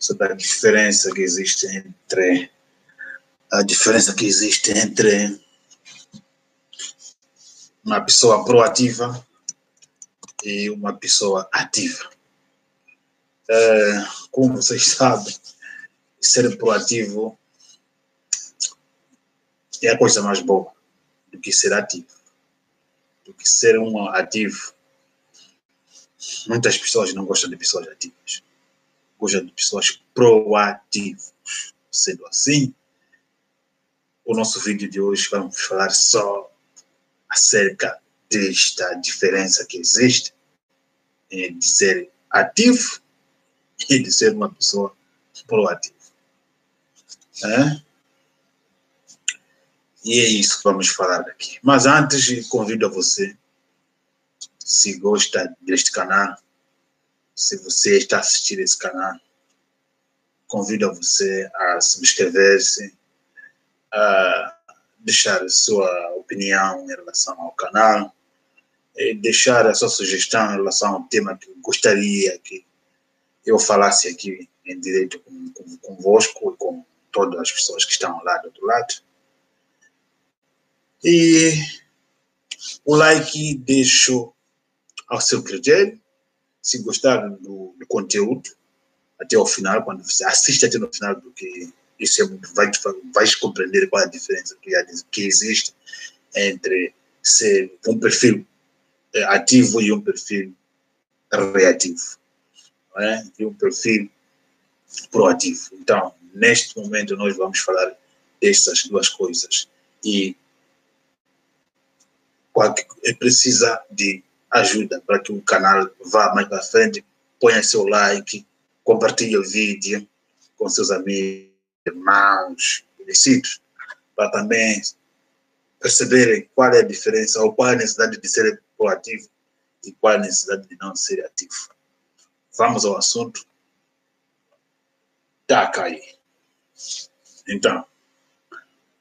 sobre a diferença que existe entre a diferença que existe entre uma pessoa proativa e uma pessoa ativa. É, como vocês sabem, ser proativo é a coisa mais boa do que ser ativo. Do que ser um ativo. Muitas pessoas não gostam de pessoas ativas. Gostam de pessoas proativas. Sendo assim, o nosso vídeo de hoje vamos falar só acerca desta diferença que existe de ser ativo e de ser uma pessoa proativa. É? E é isso que vamos falar aqui. Mas antes, convido a você, se gosta deste canal, se você está assistindo esse canal, convido você a subscrever-se, a deixar a sua opinião em relação ao canal, e deixar a sua sugestão em relação ao tema que gostaria que eu falasse aqui em direito com, com, convosco e com todas as pessoas que estão lá do outro lado. E o like deixo ao seu critério. Se gostar do, do conteúdo, até o final, quando você assiste até no final, porque isso é muito, vai, vai compreender qual é a diferença que, que existe entre ser um perfil eh, ativo e um perfil reativo. É? E um perfil proativo. Então, neste momento, nós vamos falar dessas duas coisas. E é precisa de ajuda para que o canal vá mais para frente, ponha seu like, compartilhe o vídeo com seus amigos, irmãos, conhecidos, para também perceberem qual é a diferença ou qual é a necessidade de ser proativo e qual é a necessidade de não ser ativo. Vamos ao assunto. Tá, aí. Então,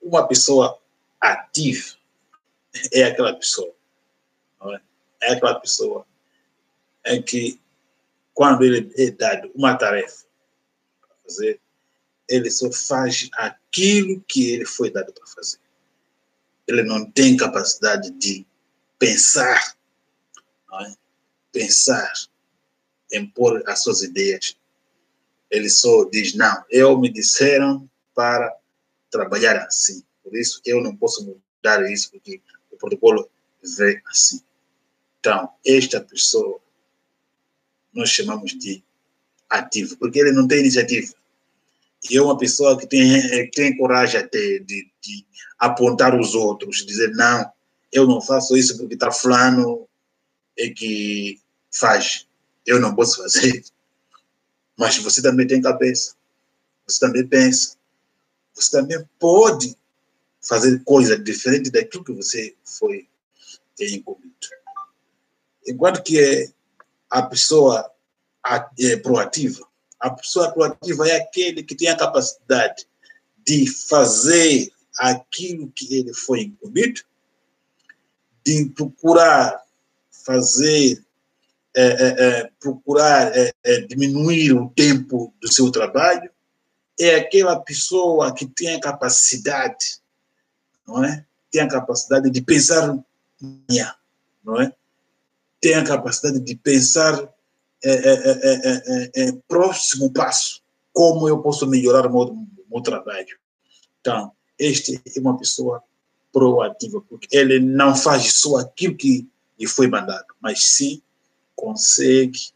uma pessoa ativa é aquela pessoa. É? É? aquela pessoa em que, quando ele é dado uma tarefa para fazer, ele só faz aquilo que ele foi dado para fazer. Ele não tem capacidade de pensar, é? pensar, impor as suas ideias. Ele só diz: não, eu me disseram para trabalhar assim. Por isso, eu não posso mudar isso, porque protocolo vê assim. Então, esta pessoa nós chamamos de ativo, porque ele não tem iniciativa. E é uma pessoa que tem, tem coragem de, de, de apontar os outros, dizer, não, eu não faço isso porque está fulano é que faz. Eu não posso fazer. Mas você também tem cabeça. Você também pensa. Você também pode fazer coisas diferentes daquilo que você foi incumbido. Enquanto que a pessoa é proativa, a pessoa proativa é aquele que tem a capacidade de fazer aquilo que ele foi incumbido, de procurar fazer, é, é, procurar diminuir o tempo do seu trabalho, é aquela pessoa que tem a capacidade não é? Tem a capacidade de pensar não é? Tem a capacidade de pensar é, é, é, próximo passo, como eu posso melhorar o meu, meu trabalho. Então, este é uma pessoa proativa, porque ele não faz só aquilo que lhe foi mandado, mas sim consegue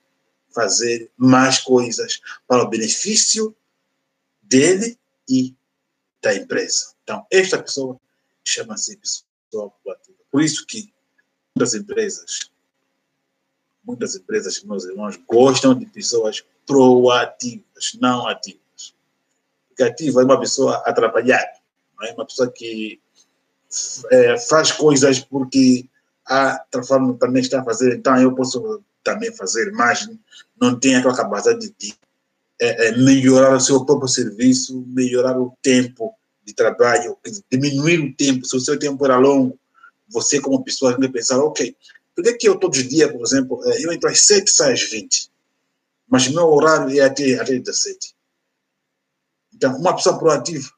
fazer mais coisas para o benefício dele e da empresa. Então, esta pessoa chama-se pessoa proativa. Por isso que muitas empresas, muitas empresas, meus irmãos, gostam de pessoas proativas, não ativas. Porque ativa é uma pessoa atrapalhada, é uma pessoa que é, faz coisas porque a outra também está a fazer, então eu posso também fazer, mas não tem aquela capacidade de é, é, melhorar o seu próprio serviço, melhorar o tempo de trabalho, diminuir o tempo, se o seu tempo era longo, você como pessoa vai pensar, ok, por que, que eu todos os dias, por exemplo, eh, eu entro às 7, saio às 20, mas meu horário é até, até 17. Então, uma pessoa proativa,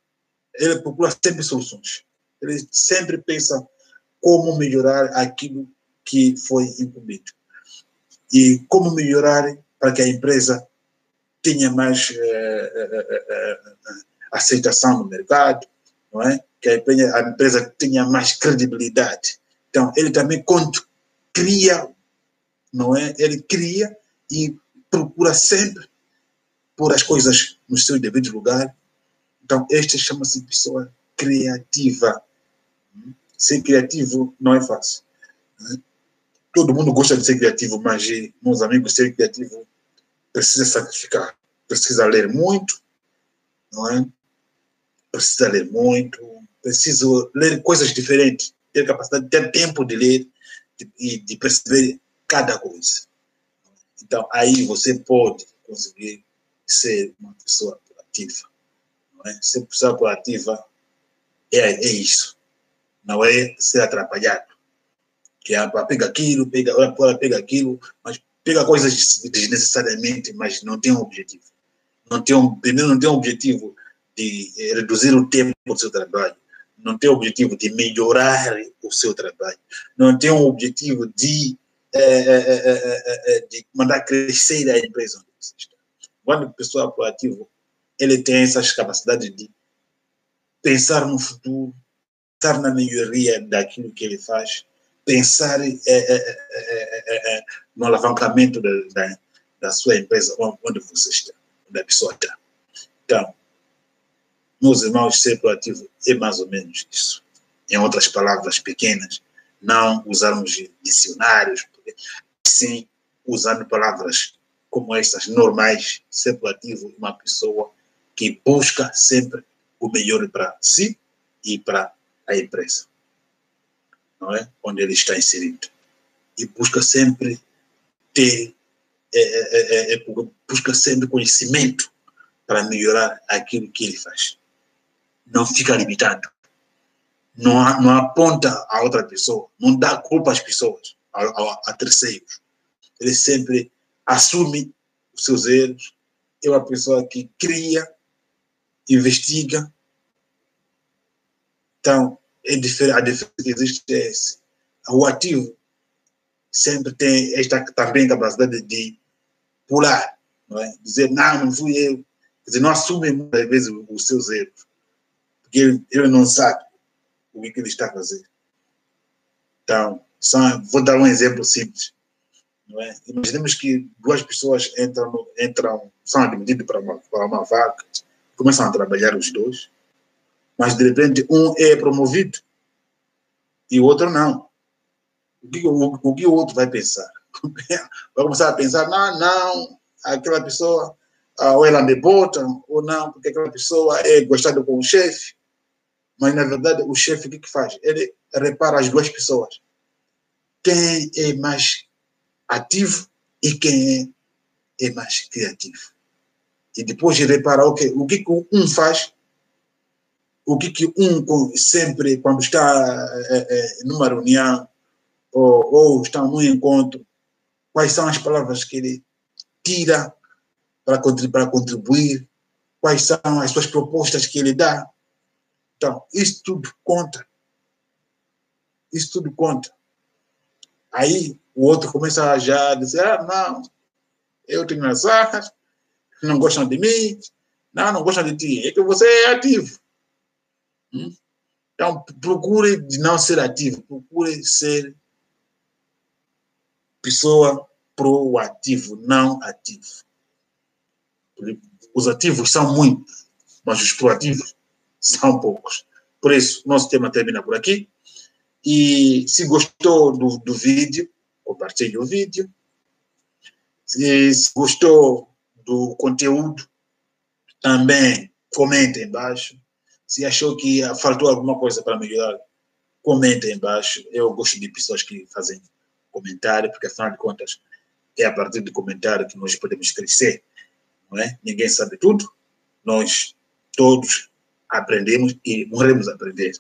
ele procura sempre soluções. Ele sempre pensa como melhorar aquilo que foi incumbido. E como melhorar para que a empresa tenha mais eh, eh, eh, aceitação no mercado, não é? Que a empresa, tenha mais credibilidade. Então, ele também cria, não é? Ele cria e procura sempre pôr as coisas no seu devido lugar. Então, esta chama-se pessoa criativa. Ser criativo não é fácil. Todo mundo gosta de ser criativo, mas, meus amigos, ser criativo precisa sacrificar, precisa ler muito, não é? Precisa ler muito, precisa ler coisas diferentes, ter capacidade, ter tempo de ler e de, perceber cada coisa. Então, aí você pode conseguir ser uma pessoa proativa. Não é? Ser pessoa proativa é, é isso. Não é ser atrapalhado. Que é, pega aquilo, pega, ela pega aquilo, mas pega coisas desnecessariamente, mas não tem um objetivo. Não tem um, primeiro, não tem um objetivo de eh, reduzir o tempo do seu trabalho. Não tem o objetivo de melhorar o seu trabalho. Não tem um objetivo de, é, é, é, de mandar crescer a empresa onde você está. Quando a pessoa é proativa, ele tem essas capacidades de pensar no futuro, pensar na melhoria daquilo que ele faz, pensar é, é, é, no alavancamento da, da, da, sua empresa, onde você está, onde a pessoa está. Então, meus irmãos, ser proativo é mais ou menos isso. Em outras palavras pequenas, não usarmos dicionários, sim usando palavras como estas, normais, ser proativo, uma pessoa que busca sempre o melhor para si e para a empresa, não é? Onde ele está inserido. E busca sempre ter, é, é, é, é busca sempre conhecimento para melhorar aquilo que ele faz. Não fica limitado. Não, não aponta a outra pessoa, não dá culpa às pessoas, a, a, a terceiros. Ele sempre assume os seus erros, é uma pessoa que cria, investiga. Então, é a diferença que existe é esse. O ativo sempre tem esta também capacidade de pular, não é? dizer, não, não fui eu. Quer dizer, não assume muitas vezes os seus erros, porque ele, ele não sabe o que ele está fazendo. Então, só, vou dar um exemplo simples. Não é? Imaginemos que duas pessoas entram, entram são admitidas para uma, para uma vaga, começam a trabalhar os dois, mas de repente um é promovido e o outro não. O que o, o, que o outro vai pensar? Vai começar a pensar, não, não, aquela pessoa, ah, ou ela me bota, ou não, porque aquela pessoa é gostada com o chefe. Mas, na verdade, o chefe o que, que faz? Ele repara as duas pessoas. Quem é mais ativo e quem é, é mais criativo. E depois de reparar okay, o que, que um faz, o que, que um sempre, quando está é, é, numa reunião ou, ou está num encontro, quais são as palavras que ele tira para contribuir, para contribuir, quais são as suas propostas que ele dá. Então, isso tudo conta. Isso tudo conta. Aí o outro começa a já dizer, ah, não, eu tenho azar, não gostam de mim, não, não gostam de ti, é que você é ativo. Hum? Então, procure não ser ativo, procure ser pessoa proativo, não ativo. Os ativos são muitos, mas os proativos são poucos. Por isso, nosso tema termina por aqui. E se gostou do, do vídeo, compartilhe o vídeo. Se, se gostou do conteúdo, também comente embaixo. Se achou que faltou alguma coisa para melhorar, comente embaixo. Eu gosto de pessoas que fazem comentário, porque afinal de contas é a partir do comentário que nós podemos crescer, não é? Ninguém sabe tudo, nós todos aprendemos e morremos a aprender.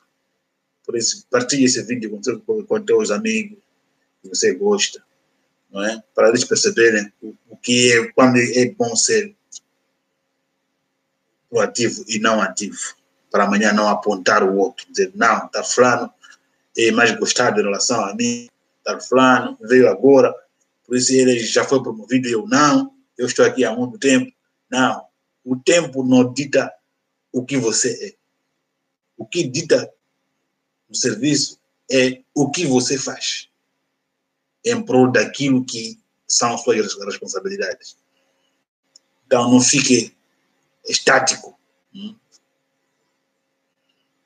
Por isso, partilhe esse vídeo com, com, com teus amigos que você gosta, não é? Para eles perceberem o, o que é, quando é bom ser proativo e não ativo, para amanhã não apontar o outro, dizer, não, tá fulano é mais gostado em relação a mim, tá fulano veio agora, por isso ele já foi promovido, eu não, eu estou aqui há muito tempo. Não, o tempo não dita o que você é. O que dita o serviço é o que você faz em prol daquilo que são suas responsabilidades. Então, não fique estático. Hum?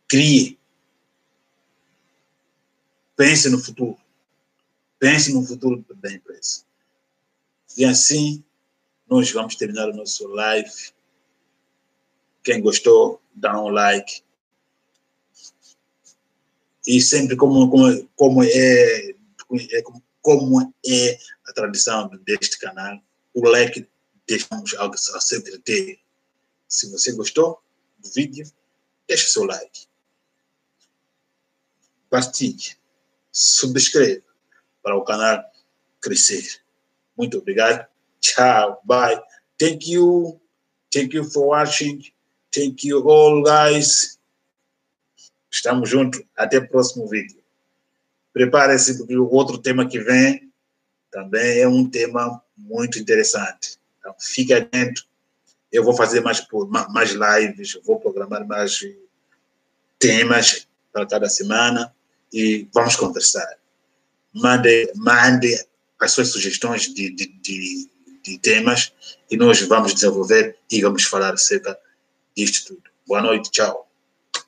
Crie. Pense no futuro. Pense no futuro da empresa. E assim, nós vamos terminar o nosso live. Quem gostou, dá um like. E sempre como, como, como, é, é como é a tradição deste canal, o like deixamos algo a seu critério. Se você gostou do vídeo, deixe seu like. Partilhe. Subscreva para o canal crescer. Muito obrigado. Ciao. Bye. Thank you. Thank you for watching. Thank you all, guys. Estamos juntos. Até o próximo vídeo. Prepare-se porque o outro tema que vem também é um tema muito interessante. Então, fique atento. Eu vou fazer mais, mais lives, vou programar mais temas para cada semana e vamos conversar. Mande, mande as suas sugestões de, de, de de temas e nós vamos desenvolver e vamos falar acerca tudo. Boa noite, tchau.